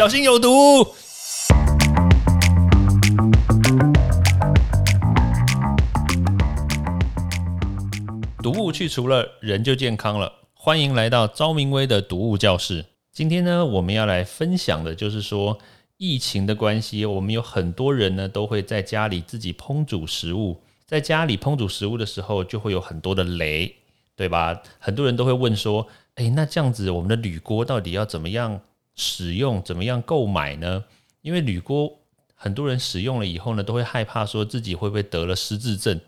小心有毒。毒物去除了，人就健康了。欢迎来到昭明威的毒物教室。今天呢，我们要来分享的就是说，疫情的关系，我们有很多人呢都会在家里自己烹煮食物。在家里烹煮食物的时候，就会有很多的雷，对吧？很多人都会问说：“诶，那这样子，我们的铝锅到底要怎么样使用？怎么样购买呢？”因为铝锅很多人使用了以后呢，都会害怕说自己会不会得了失智症。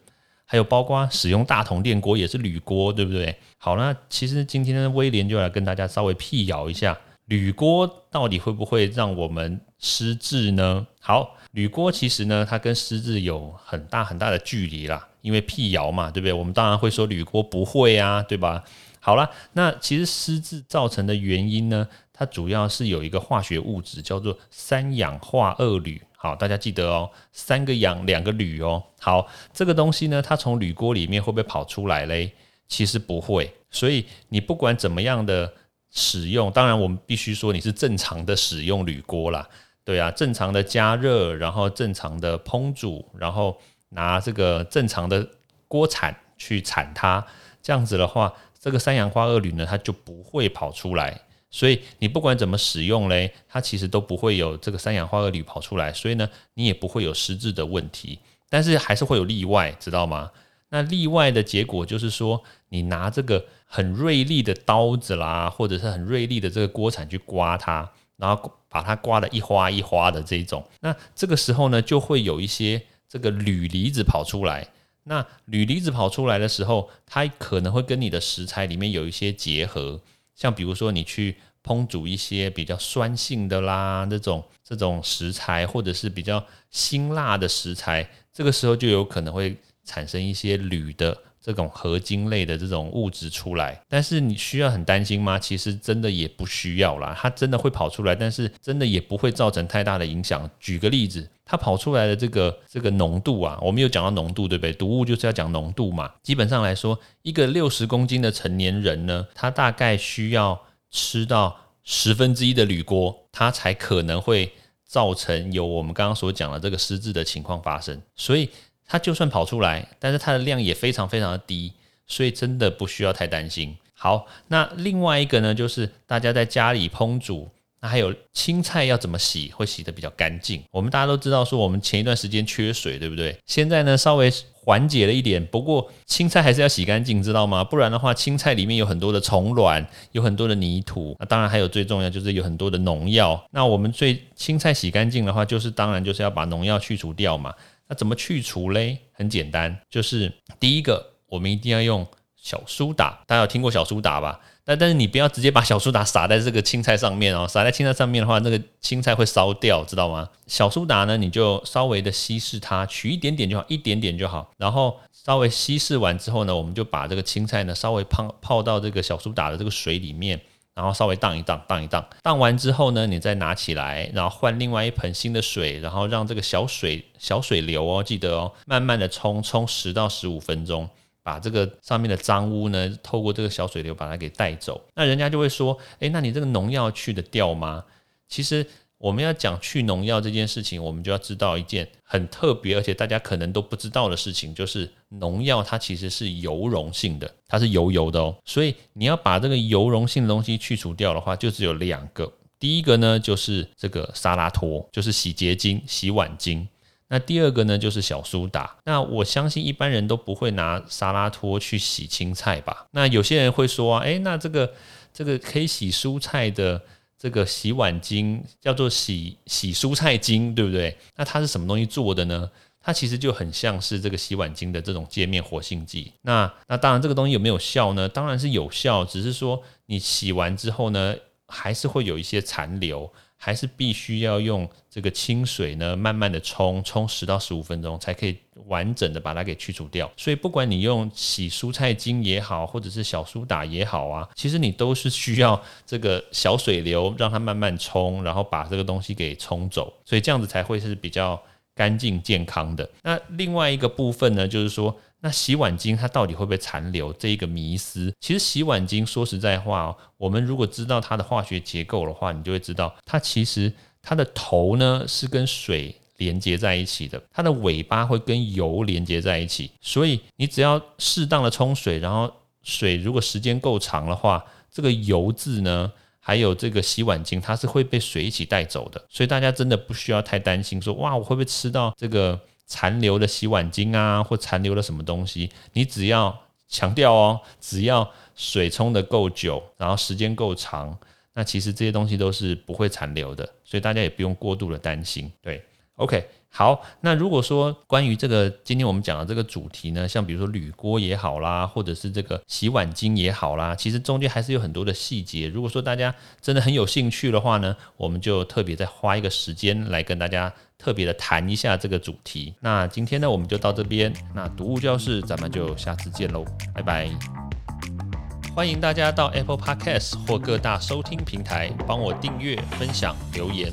还有包括使用大铜电锅也是铝锅，对不对？好，那其实今天威廉就来跟大家稍微辟谣一下，铝锅到底会不会让我们失智呢？好，铝锅其实呢，它跟失智有很大很大的距离啦，因为辟谣嘛，对不对？我们当然会说铝锅不会啊，对吧？好了，那其实失智造成的原因呢，它主要是有一个化学物质叫做三氧化二铝。好，大家记得哦，三个氧，两个铝哦。好，这个东西呢，它从铝锅里面会不会跑出来嘞？其实不会。所以你不管怎么样的使用，当然我们必须说你是正常的使用铝锅啦。对啊，正常的加热，然后正常的烹煮，然后拿这个正常的锅铲去铲它，这样子的话，这个三氧化二铝呢，它就不会跑出来。所以你不管怎么使用嘞，它其实都不会有这个三氧化二铝跑出来，所以呢，你也不会有失智的问题。但是还是会有例外，知道吗？那例外的结果就是说，你拿这个很锐利的刀子啦，或者是很锐利的这个锅铲去刮它，然后把它刮得一花一花的这种，那这个时候呢，就会有一些这个铝离子跑出来。那铝离子跑出来的时候，它可能会跟你的食材里面有一些结合。像比如说你去烹煮一些比较酸性的啦，那种这种食材，或者是比较辛辣的食材，这个时候就有可能会产生一些铝的这种合金类的这种物质出来。但是你需要很担心吗？其实真的也不需要啦，它真的会跑出来，但是真的也不会造成太大的影响。举个例子。它跑出来的这个这个浓度啊，我们有讲到浓度，对不对？毒物就是要讲浓度嘛。基本上来说，一个六十公斤的成年人呢，他大概需要吃到十分之一的铝锅，它才可能会造成有我们刚刚所讲的这个失智的情况发生。所以它就算跑出来，但是它的量也非常非常的低，所以真的不需要太担心。好，那另外一个呢，就是大家在家里烹煮。那还有青菜要怎么洗会洗的比较干净？我们大家都知道说我们前一段时间缺水，对不对？现在呢稍微缓解了一点，不过青菜还是要洗干净，知道吗？不然的话，青菜里面有很多的虫卵，有很多的泥土。那当然还有最重要就是有很多的农药。那我们最青菜洗干净的话，就是当然就是要把农药去除掉嘛。那怎么去除嘞？很简单，就是第一个，我们一定要用小苏打。大家有听过小苏打吧？但但是你不要直接把小苏打撒在这个青菜上面哦，撒在青菜上面的话，那个青菜会烧掉，知道吗？小苏打呢，你就稍微的稀释它，取一点点就好，一点点就好。然后稍微稀释完之后呢，我们就把这个青菜呢稍微泡泡到这个小苏打的这个水里面，然后稍微荡一荡，荡一荡，荡完之后呢，你再拿起来，然后换另外一盆新的水，然后让这个小水小水流哦，记得哦，慢慢的冲冲十到十五分钟。把这个上面的脏污呢，透过这个小水流把它给带走。那人家就会说，诶，那你这个农药去得掉吗？其实我们要讲去农药这件事情，我们就要知道一件很特别，而且大家可能都不知道的事情，就是农药它其实是油溶性的，它是油油的哦。所以你要把这个油溶性的东西去除掉的话，就只有两个。第一个呢，就是这个沙拉托，就是洗洁精、洗碗精。那第二个呢，就是小苏打。那我相信一般人都不会拿沙拉托去洗青菜吧？那有些人会说啊，诶，那这个这个可以洗蔬菜的这个洗碗精叫做洗洗蔬菜精，对不对？那它是什么东西做的呢？它其实就很像是这个洗碗精的这种界面活性剂。那那当然，这个东西有没有效呢？当然是有效，只是说你洗完之后呢，还是会有一些残留。还是必须要用这个清水呢，慢慢的冲，冲十到十五分钟，才可以完整的把它给去除掉。所以不管你用洗蔬菜精也好，或者是小苏打也好啊，其实你都是需要这个小水流让它慢慢冲，然后把这个东西给冲走，所以这样子才会是比较干净健康的。那另外一个部分呢，就是说那洗碗巾它到底会不会残留？这一个迷思，其实洗碗巾说实在话哦，我们如果知道它的化学结构的话，你就会知道它其实它的头呢是跟水连接在一起的，它的尾巴会跟油连接在一起，所以你只要适当的冲水，然后水如果时间够长的话，这个油渍呢，还有这个洗碗巾，它是会被水一起带走的，所以大家真的不需要太担心，说哇我会不会吃到这个。残留的洗碗巾啊，或残留的什么东西，你只要强调哦，只要水冲的够久，然后时间够长，那其实这些东西都是不会残留的，所以大家也不用过度的担心。对，OK。好，那如果说关于这个今天我们讲的这个主题呢，像比如说铝锅也好啦，或者是这个洗碗巾也好啦，其实中间还是有很多的细节。如果说大家真的很有兴趣的话呢，我们就特别再花一个时间来跟大家特别的谈一下这个主题。那今天呢，我们就到这边。那读物教室，咱们就下次见喽，拜拜。欢迎大家到 Apple Podcast 或各大收听平台帮我订阅、分享、留言。